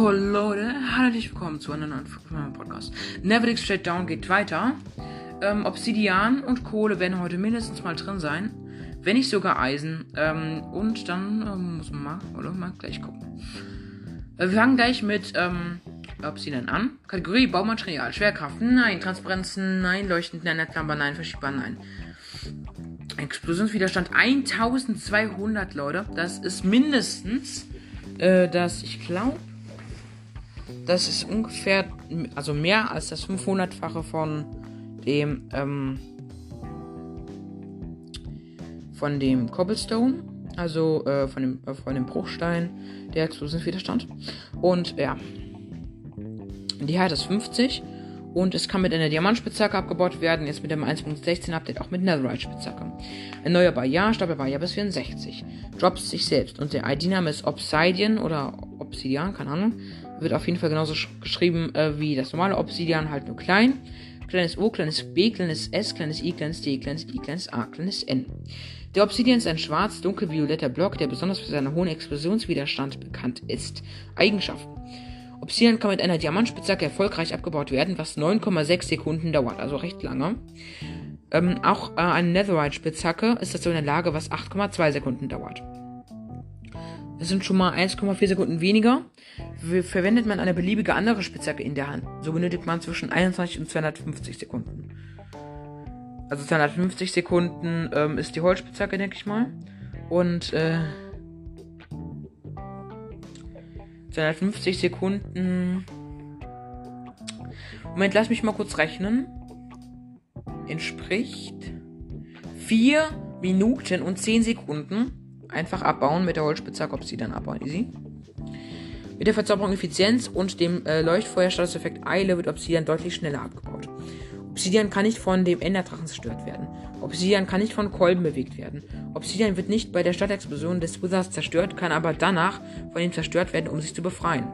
Oh Leute, herzlich willkommen zu einer neuen Folge von meinem Podcast. Neverdick Straight Down geht weiter. Ähm, Obsidian und Kohle werden heute mindestens mal drin sein. Wenn nicht sogar Eisen. Ähm, und dann ähm, muss man mal, oder mal gleich gucken. Äh, wir fangen gleich mit ähm, Obsidian an. Kategorie Baumaterial. Schwerkraft, nein. Transparenzen, nein. Leuchtend, nein. Netzlamper, nein. Verschiebbar, nein. Explosionswiderstand 1200, Leute. Das ist mindestens äh, das, ich glaube, das ist ungefähr, also mehr als das 500-fache von dem, ähm, von dem Cobblestone, also äh, von, dem, äh, von dem Bruchstein, der Explosionswiderstand. Und ja, die Height ist 50 und es kann mit einer Diamantspitzhacke abgebaut werden. Jetzt mit dem 1.16 Update auch mit Netherite-Spitzhacke. Erneuerbar ja, stapelbar ja bis 64. Drops sich selbst. Und der ID-Name ist Obsidian oder Obsidian, keine Ahnung. Wird auf jeden Fall genauso geschrieben äh, wie das normale Obsidian, halt nur klein. Kleines O, kleines B, kleines S, kleines I, kleines D, kleines I, kleines A, kleines N. Der Obsidian ist ein schwarz-dunkel-violetter Block, der besonders für seinen hohen Explosionswiderstand bekannt ist. Eigenschaften. Obsidian kann mit einer Diamantspitzhacke erfolgreich abgebaut werden, was 9,6 Sekunden dauert, also recht lange. Ähm, auch äh, eine Netherite-Spitzhacke ist dazu in der Lage, was 8,2 Sekunden dauert. Das sind schon mal 1,4 Sekunden weniger. Verwendet man eine beliebige andere Spitzhacke in der Hand, so benötigt man zwischen 21 und 250 Sekunden. Also 250 Sekunden ähm, ist die Holzspitzhacke, denke ich mal. Und äh, 250 Sekunden. Moment, lass mich mal kurz rechnen. Entspricht 4 Minuten und 10 Sekunden. Einfach abbauen mit der Holzspitzhacke, ob sie dann abbauen. Easy. Mit der Verzauberung Effizienz und dem äh, Leuchtfeuerstatuseffekt Eile wird Obsidian deutlich schneller abgebaut. Obsidian kann nicht von dem Enderdrachen zerstört werden. Obsidian kann nicht von Kolben bewegt werden. Obsidian wird nicht bei der Stadtexplosion des Withers zerstört, kann aber danach von ihm zerstört werden, um sich zu befreien.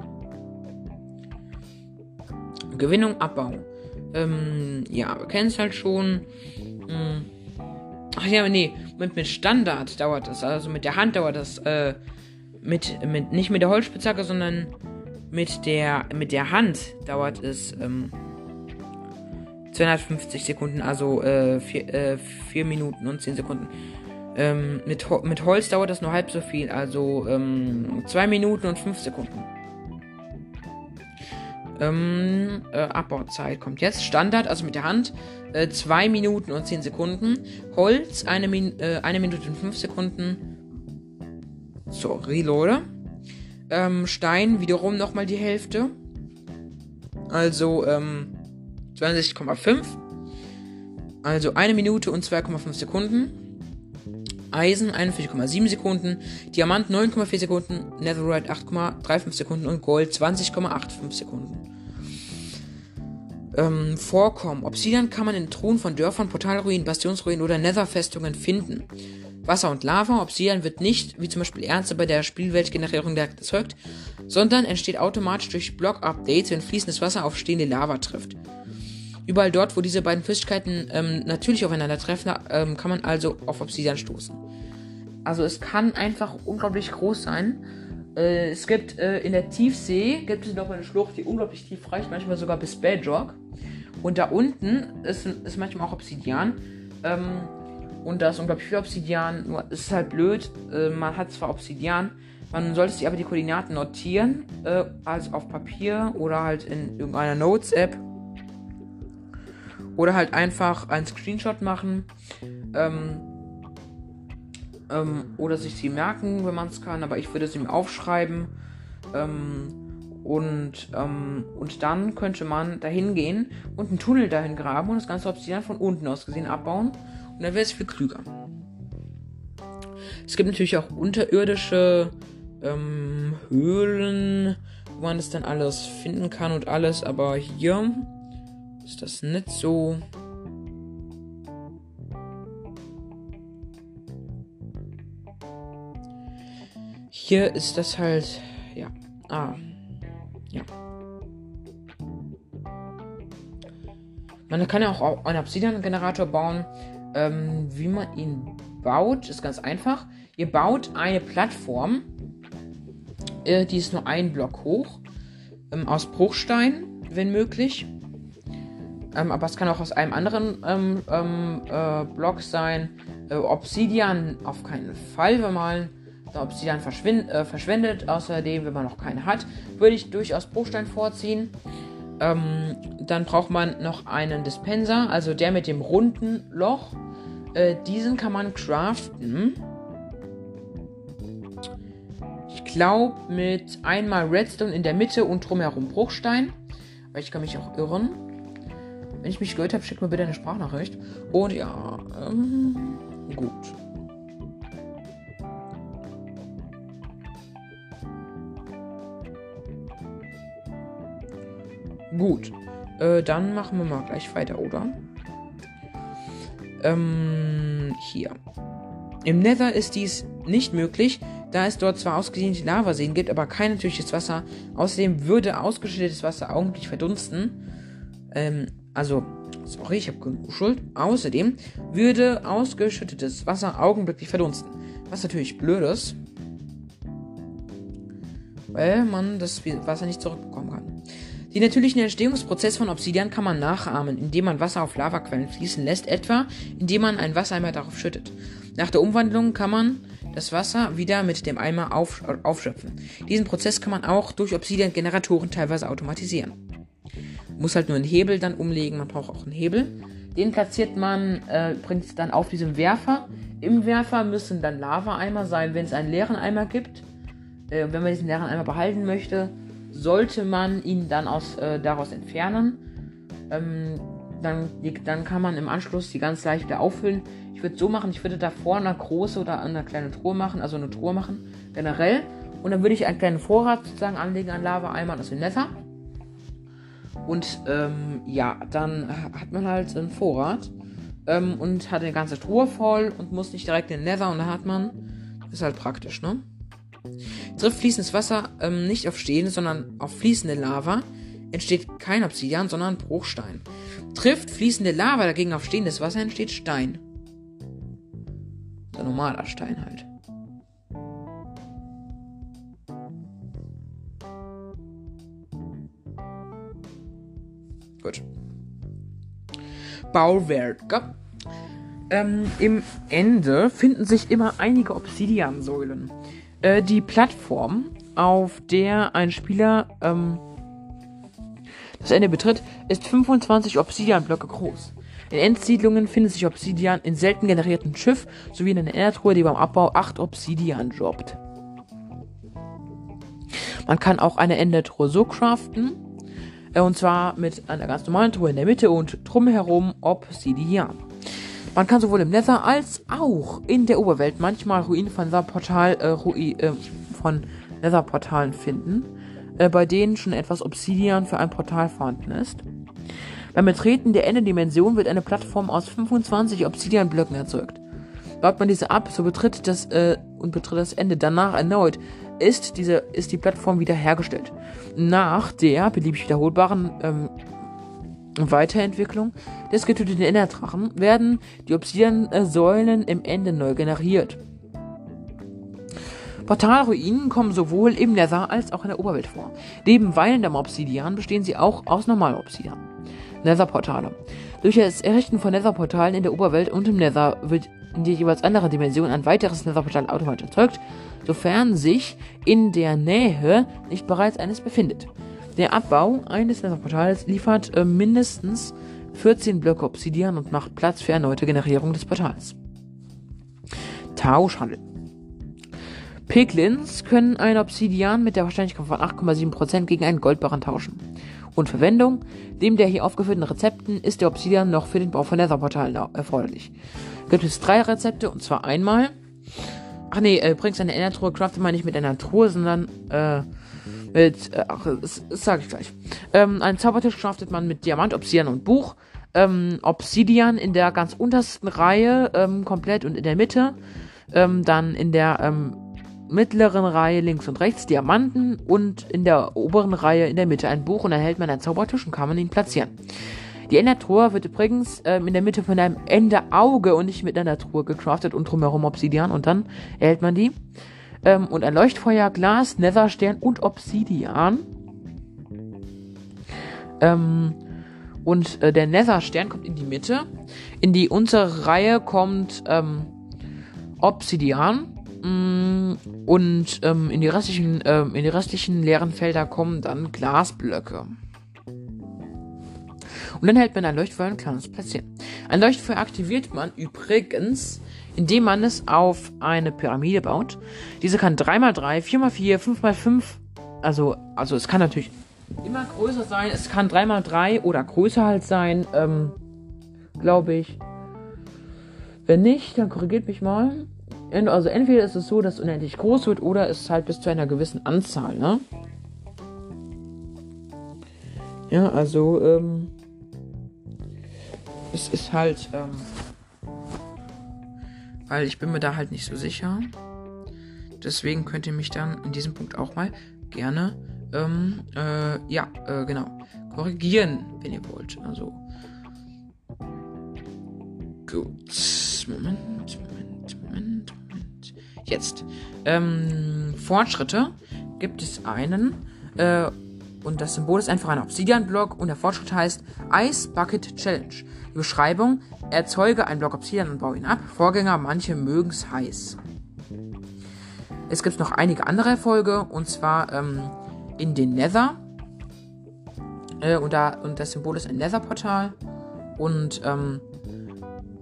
Gewinnung, Abbau. Ähm, ja, wir kennen es halt schon. Hm. Ach ja, nee, mit, mit Standard dauert das, also mit der Hand dauert das, äh, mit, mit, nicht mit der Holzspitzhacke, sondern mit der, mit der Hand dauert es, ähm, 250 Sekunden, also 4 äh, äh, Minuten und 10 Sekunden. Ähm, mit, mit Holz dauert das nur halb so viel, also 2 ähm, Minuten und 5 Sekunden. Ähm, äh, Abbauzeit kommt jetzt. Standard, also mit der Hand, 2 äh, Minuten und 10 Sekunden. Holz, 1 Min äh, Minute und 5 Sekunden. So, Reloader. Ähm, Stein wiederum nochmal die Hälfte. Also, ähm, 62,5. Also 1 Minute und 2,5 Sekunden. Eisen 41,7 Sekunden. Diamant 9,4 Sekunden. Netherite 8,35 Sekunden. Und Gold 20,85 Sekunden. Ähm, Vorkommen. Obsidian kann man in Truhen von Dörfern, Portalruinen, Bastionsruinen oder Netherfestungen finden. Wasser und Lava. Obsidian wird nicht, wie zum Beispiel Ernste bei der Spielweltgenerierung erzeugt, sondern entsteht automatisch durch Block-Updates, wenn fließendes Wasser auf stehende Lava trifft. Überall dort, wo diese beiden Flüssigkeiten ähm, natürlich aufeinandertreffen, ähm, kann man also auf Obsidian stoßen. Also es kann einfach unglaublich groß sein. Äh, es gibt äh, in der Tiefsee gibt es noch eine Schlucht, die unglaublich tief reicht, manchmal sogar bis Bedrock. Und da unten ist, ist manchmal auch Obsidian. Ähm, und da ist unglaublich viel Obsidian. Nur es ist halt blöd. Äh, man hat zwar Obsidian, man sollte sich aber die Koordinaten notieren, äh, also auf Papier oder halt in irgendeiner Notes-App oder halt einfach einen Screenshot machen. Ähm, ähm, oder sich sie merken, wenn man es kann. Aber ich würde sie mir aufschreiben. Ähm, und, ähm, und dann könnte man dahin gehen und einen Tunnel dahin graben und das ganze Obsidian von unten aus gesehen abbauen. Und dann wäre es viel klüger. Es gibt natürlich auch unterirdische ähm, Höhlen, wo man das dann alles finden kann und alles. Aber hier ist das nicht so. Hier ist das halt, ja, ah, ja. Man kann ja auch einen Obsidian-Generator bauen. Ähm, wie man ihn baut, ist ganz einfach. Ihr baut eine Plattform, äh, die ist nur ein Block hoch. ähm, aus Bruchstein, wenn möglich. Ähm, aber es kann auch aus einem anderen ähm, ähm, äh, Block sein. Äh, Obsidian auf keinen Fall, wenn man Obsidian äh, verschwendet. Außerdem, wenn man noch keine hat, würde ich durchaus Bruchstein vorziehen. Ähm, dann braucht man noch einen Dispenser, also der mit dem runden Loch. Äh, diesen kann man craften. Ich glaube mit einmal Redstone in der Mitte und drumherum Bruchstein. Aber ich kann mich auch irren. Wenn ich mich gehört habe, schickt mir bitte eine Sprachnachricht. Und ja, ähm, gut. Gut. Äh, dann machen wir mal gleich weiter, oder? Ähm, hier. Im Nether ist dies nicht möglich, da es dort zwar ausgedehnte Lavaseen gibt, aber kein natürliches Wasser. Außerdem würde ausgeschüttetes Wasser augenblicklich verdunsten. Ähm, also, sorry, ich habe Schuld. Außerdem würde ausgeschüttetes Wasser augenblicklich verdunsten. Was natürlich blöd ist. Weil man das Wasser nicht zurückbekommen kann. Den natürlichen Entstehungsprozess von Obsidian kann man nachahmen, indem man Wasser auf Lavaquellen fließen lässt, etwa indem man einen Wassereimer darauf schüttet. Nach der Umwandlung kann man das Wasser wieder mit dem Eimer auf, aufschöpfen. Diesen Prozess kann man auch durch Obsidian-Generatoren teilweise automatisieren. Muss halt nur einen Hebel dann umlegen, man braucht auch einen Hebel. Den platziert man äh, übrigens dann auf diesem Werfer. Im Werfer müssen dann Lava-Eimer sein, wenn es einen leeren Eimer gibt. Äh, wenn man diesen leeren Eimer behalten möchte, sollte man ihn dann aus, äh, daraus entfernen. Ähm, dann, dann kann man im Anschluss die ganz leicht wieder auffüllen. Ich würde so machen, ich würde davor eine große oder eine kleine Truhe machen, also eine Truhe machen, generell. Und dann würde ich einen kleinen Vorrat sozusagen anlegen an Lava-Eimern aus dem Nether. Und ähm, ja, dann hat man halt einen Vorrat ähm, und hat eine ganze Truhe voll und muss nicht direkt in den Nether und dann hat man. Ist halt praktisch, ne? Trifft fließendes Wasser ähm, nicht auf stehende, sondern auf fließende Lava, entsteht kein Obsidian, sondern Bruchstein. Trifft fließende Lava dagegen auf stehendes Wasser, entsteht Stein. Der normaler Stein halt. Bauwerke. Ähm, Im Ende finden sich immer einige Obsidian-Säulen. Äh, die Plattform, auf der ein Spieler ähm, das Ende betritt, ist 25 Obsidian-Blöcke groß. In Endsiedlungen findet sich Obsidian in selten generierten Schiff sowie in einer Erdruhe, die beim Abbau 8 Obsidian droppt. Man kann auch eine Endetruhe so craften, und zwar mit einer ganz normalen Truhe in der Mitte und drumherum Obsidian. Man kann sowohl im Nether als auch in der Oberwelt manchmal Ruinen von Netherportal, äh, Ruin, äh, von Netherportalen finden, äh, bei denen schon etwas Obsidian für ein Portal vorhanden ist. Beim Betreten der Endedimension wird eine Plattform aus 25 Obsidian-Blöcken erzeugt. Baut man diese ab, so betritt das äh, und betritt das Ende danach erneut, ist diese ist die Plattform wiederhergestellt. Nach der beliebig wiederholbaren ähm, Weiterentwicklung des getöteten Enderdrachen werden die Obsidian-Säulen im Ende neu generiert. Portalruinen kommen sowohl im Nether als auch in der Oberwelt vor. Neben weilendem Obsidian bestehen sie auch aus normalem Obsidian. Nether-Portale. Durch das Errichten von Nether-Portalen in der Oberwelt und im Nether wird in der jeweils anderen Dimension ein weiteres Nether-Portal automatisch erzeugt, sofern sich in der Nähe nicht bereits eines befindet. Der Abbau eines Nether-Portals liefert äh, mindestens 14 Blöcke Obsidian und macht Platz für erneute Generierung des Portals. Tauschhandel. Piglins können ein Obsidian mit der Wahrscheinlichkeit von 8,7% gegen einen Goldbarren tauschen. Und Verwendung. Neben der hier aufgeführten Rezepten ist der Obsidian noch für den Bau von Netherportalen erforderlich. Gibt es drei Rezepte und zwar einmal. Ach nee, äh, übrigens eine Endertruhe craftet man nicht mit einer Truhe, sondern äh, mit, äh, ach, das, das sage ich gleich. Ähm, einen Zaubertisch craftet man mit Diamant, Obsidian und Buch. Ähm, Obsidian in der ganz untersten Reihe ähm, komplett und in der Mitte. Ähm, dann in der ähm, mittleren Reihe links und rechts Diamanten und in der oberen Reihe in der Mitte ein Buch und dann hält man einen Zaubertisch und kann man ihn platzieren. Die Endertruhe wird übrigens ähm, in der Mitte von einem Enderauge und nicht mit einer Truhe gecraftet und drumherum Obsidian und dann erhält man die. Ähm, und ein Leuchtfeuer, Glas, Netherstern und Obsidian. Ähm, und äh, der Nether-Stern kommt in die Mitte. In die untere Reihe kommt ähm, Obsidian. Mm, und ähm, in, die restlichen, ähm, in die restlichen leeren Felder kommen dann Glasblöcke. Und dann hält man ein Leuchtfeuer und kann es platzieren. Ein Leuchtfeuer aktiviert man übrigens, indem man es auf eine Pyramide baut. Diese kann 3x3, 4x4, 5x5, also, also es kann natürlich immer größer sein. Es kann 3x3 oder größer halt sein, ähm, glaube ich. Wenn nicht, dann korrigiert mich mal. Also entweder ist es so, dass es unendlich groß wird oder es ist halt bis zu einer gewissen Anzahl, ne? Ja, also, ähm, es ist halt, ähm, weil ich bin mir da halt nicht so sicher. Deswegen könnt ihr mich dann in diesem Punkt auch mal gerne, ähm, äh, ja, äh, genau, korrigieren, wenn ihr wollt. Also, gut, Moment, Moment, Moment, Moment. Jetzt, ähm, Fortschritte gibt es einen, äh, und das Symbol ist einfach ein Obsidian-Block und der Fortschritt heißt Ice Bucket Challenge. Die Beschreibung, erzeuge einen Block Obsidian und baue ihn ab. Vorgänger, manche mögen es heiß. Es gibt noch einige andere Erfolge und zwar ähm, in den Nether. Äh, und, da, und das Symbol ist ein Nether-Portal. Und ähm,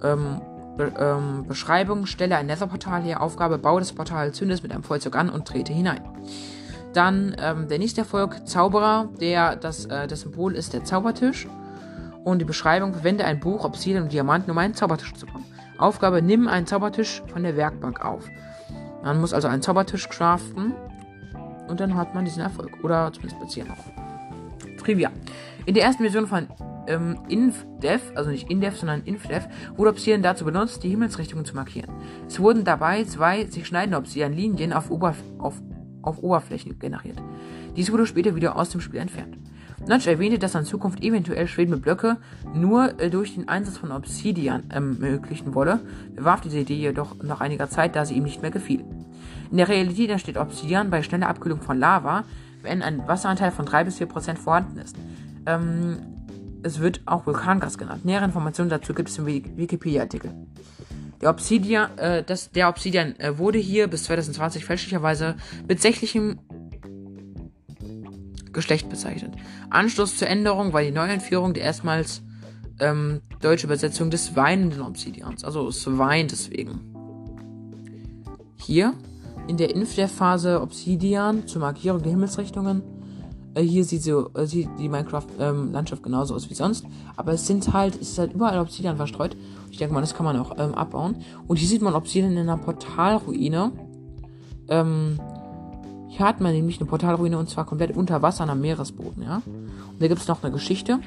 ähm, Be ähm, Beschreibung, stelle ein Nether-Portal her, Aufgabe, baue das Portal, zünde es mit einem Feuerzeug an und trete hinein. Dann ähm, der nächste Erfolg, Zauberer, der, das, äh, das Symbol ist der Zaubertisch. Und die Beschreibung, verwende ein Buch, Obsidian und Diamanten, um einen Zaubertisch zu bauen. Aufgabe, nimm einen Zaubertisch von der Werkbank auf. Man muss also einen Zaubertisch craften und dann hat man diesen Erfolg. Oder zumindest platzieren auch. Trivia. In der ersten Version von ähm, InfDev, also nicht InDev, sondern InfDev, wurde Obsidian dazu benutzt, die Himmelsrichtungen zu markieren. Es wurden dabei zwei sich schneidende Obsidian-Linien auf, Oberf auf auf Oberflächen generiert. Dies wurde später wieder aus dem Spiel entfernt. Notch erwähnte, dass er in Zukunft eventuell schwebende Blöcke nur äh, durch den Einsatz von Obsidian ermöglichen wolle, warf diese Idee jedoch nach einiger Zeit, da sie ihm nicht mehr gefiel. In der Realität entsteht Obsidian bei schneller Abkühlung von Lava, wenn ein Wasseranteil von 3 bis 4 Prozent vorhanden ist. Ähm, es wird auch Vulkangas genannt. Nähere Informationen dazu gibt es im Wikipedia-Artikel. Der Obsidian, äh, das, der Obsidian äh, wurde hier bis 2020 fälschlicherweise mit sächlichem Geschlecht bezeichnet. Anstoß zur Änderung war die Neueinführung der erstmals ähm, deutsche Übersetzung des weinenden Obsidians. Also es weint deswegen. Hier in der Inf der Phase Obsidian zur Markierung der Himmelsrichtungen. Äh, hier sieht, so, äh, sieht die Minecraft-Landschaft ähm, genauso aus wie sonst. Aber es sind halt, es ist halt überall Obsidian verstreut. Ich denke mal, das kann man auch ähm, abbauen. Und hier sieht man Obsidian in einer Portalruine. Ähm, hier hat man nämlich eine Portalruine und zwar komplett unter Wasser am Meeresboden, ja. Und da gibt es noch eine Geschichte.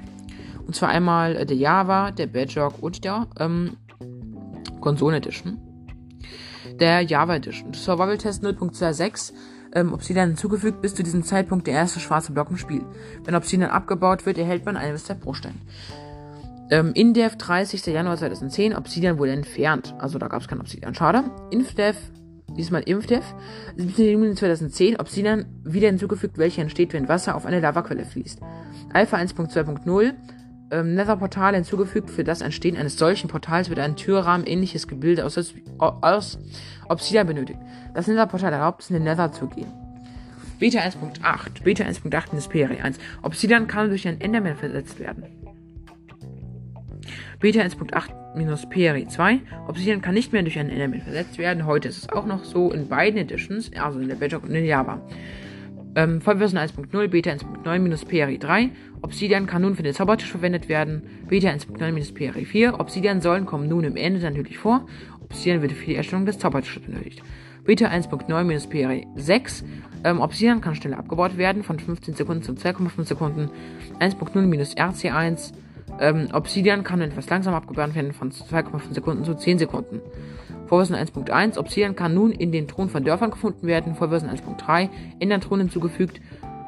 Und zwar einmal äh, der Java, der Bedrock und der ähm, Console Edition. Der Java Edition. Survival Test 0.26 ähm, Obsidian hinzugefügt, bis zu diesem Zeitpunkt der erste schwarze Block im Spiel. Wenn Obsidian abgebaut wird, erhält man einen Step pro Stein. Ähm, InDev 30. Januar 2010, Obsidian wurde entfernt. Also da gab es kein Obsidian. Schade. InfDev, diesmal InfDev, 17. Juni 2010, Obsidian wieder hinzugefügt, welche entsteht, wenn Wasser auf eine Lavaquelle fließt. Alpha 1.2.0, ähm, Nether-Portal hinzugefügt. Für das Entstehen eines solchen Portals wird ein Türrahmen ähnliches Gebilde aus, aus Obsidian benötigt. Das Nether-Portal erlaubt es, in den Nether zu gehen. Beta 1.8. Beta 1.8 in Speri 1. Obsidian kann durch einen Enderman versetzt werden. Beta 1.8 PRI 2. Obsidian kann nicht mehr durch einen Enderman versetzt werden. Heute ist es auch noch so in beiden Editions, also in der Bedrock und in Java. Ähm, Vollversion 1.0, Beta 1.9 PRI 3. Obsidian kann nun für den Zaubertisch verwendet werden. Beta 1.9 PRI 4. Obsidian sollen kommen nun im Ende natürlich vor. Obsidian wird für die Erstellung des Zaubertisches benötigt. Beta 1.9 PRI 6. Ähm, Obsidian kann schneller abgebaut werden, von 15 Sekunden zu 2,5 Sekunden. 1.0 RC1. Ähm, Obsidian kann etwas langsam abgebaut werden von 2,5 Sekunden zu 10 Sekunden. Vorversion 1.1 Obsidian kann nun in den Thronen von Dörfern gefunden werden. Vorversion 1.3 ändern Thron hinzugefügt,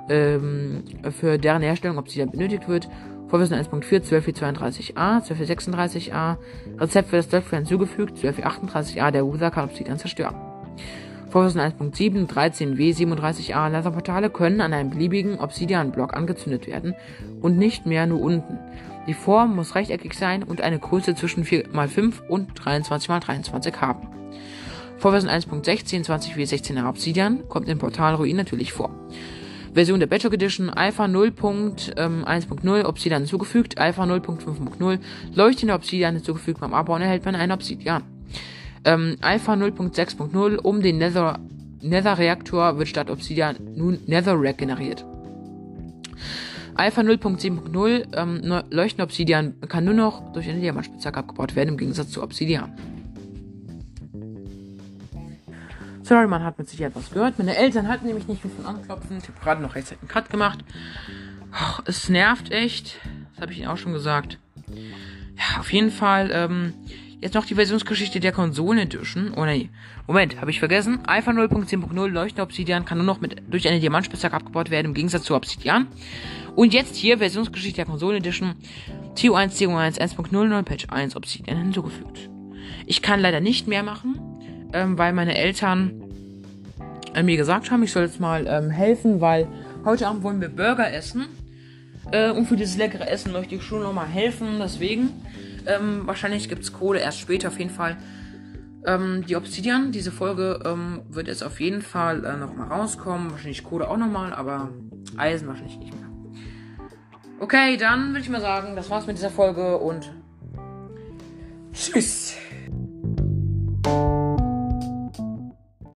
ähm, für deren Herstellung Obsidian benötigt wird. Vorversion 1.4 12.32a, 12.36a. Rezept für das Dörfler hinzugefügt, 12.38a. Der User kann Obsidian zerstören. Vorversion 1.7, 13w, 37a Laserportale können an einem beliebigen Obsidian-Block angezündet werden und nicht mehr nur unten. Die Form muss rechteckig sein und eine Größe zwischen 4x5 und 23x23 haben. Vorversion 1.16, 20w16er Obsidian kommt im Portal Ruin natürlich vor. Version der Bachelor Edition Alpha 0.1.0 ähm, Obsidian hinzugefügt, Alpha 0.5.0 leuchtende Obsidian hinzugefügt. Beim Abbauen erhält man ein Obsidian. Ähm, Alpha 0.6.0 um den Nether, Nether Reaktor wird statt Obsidian nun Netherrack generiert. Alpha 0.7.0 ähm, leuchtende Obsidian kann nur noch durch eine Diamantspitzhacke abgebaut werden, im Gegensatz zu Obsidian. Sorry, man hat mit Sicherheit was gehört. Meine Eltern hatten nämlich nicht viel von anklopfen. Ich habe gerade noch rechtzeitig einen Cut gemacht. Oh, es nervt echt. Das habe ich Ihnen auch schon gesagt. Ja, auf jeden Fall. Ähm, jetzt noch die Versionsgeschichte der Konsolen Edition. Oh nee. Moment, habe ich vergessen. Alpha 0.10.0 leuchtende Obsidian kann nur noch mit, durch eine Diamantspitzhacke abgebaut werden, im Gegensatz zu Obsidian. Und jetzt hier Versionsgeschichte der Konsolen Edition. TU1, TU1 1.00 Patch 1 Obsidian hinzugefügt. Ich kann leider nicht mehr machen ähm, weil meine Eltern äh, mir gesagt haben, ich soll jetzt mal ähm, helfen, weil heute Abend wollen wir Burger essen. Äh, und für dieses leckere Essen möchte ich schon nochmal helfen. Deswegen, ähm, wahrscheinlich gibt es Kohle erst später auf jeden Fall. Ähm, die Obsidian, diese Folge ähm, wird jetzt auf jeden Fall äh, nochmal rauskommen. Wahrscheinlich Kohle auch nochmal, aber Eisen wahrscheinlich nicht mehr. Okay, dann würde ich mal sagen, das war's mit dieser Folge und tschüss.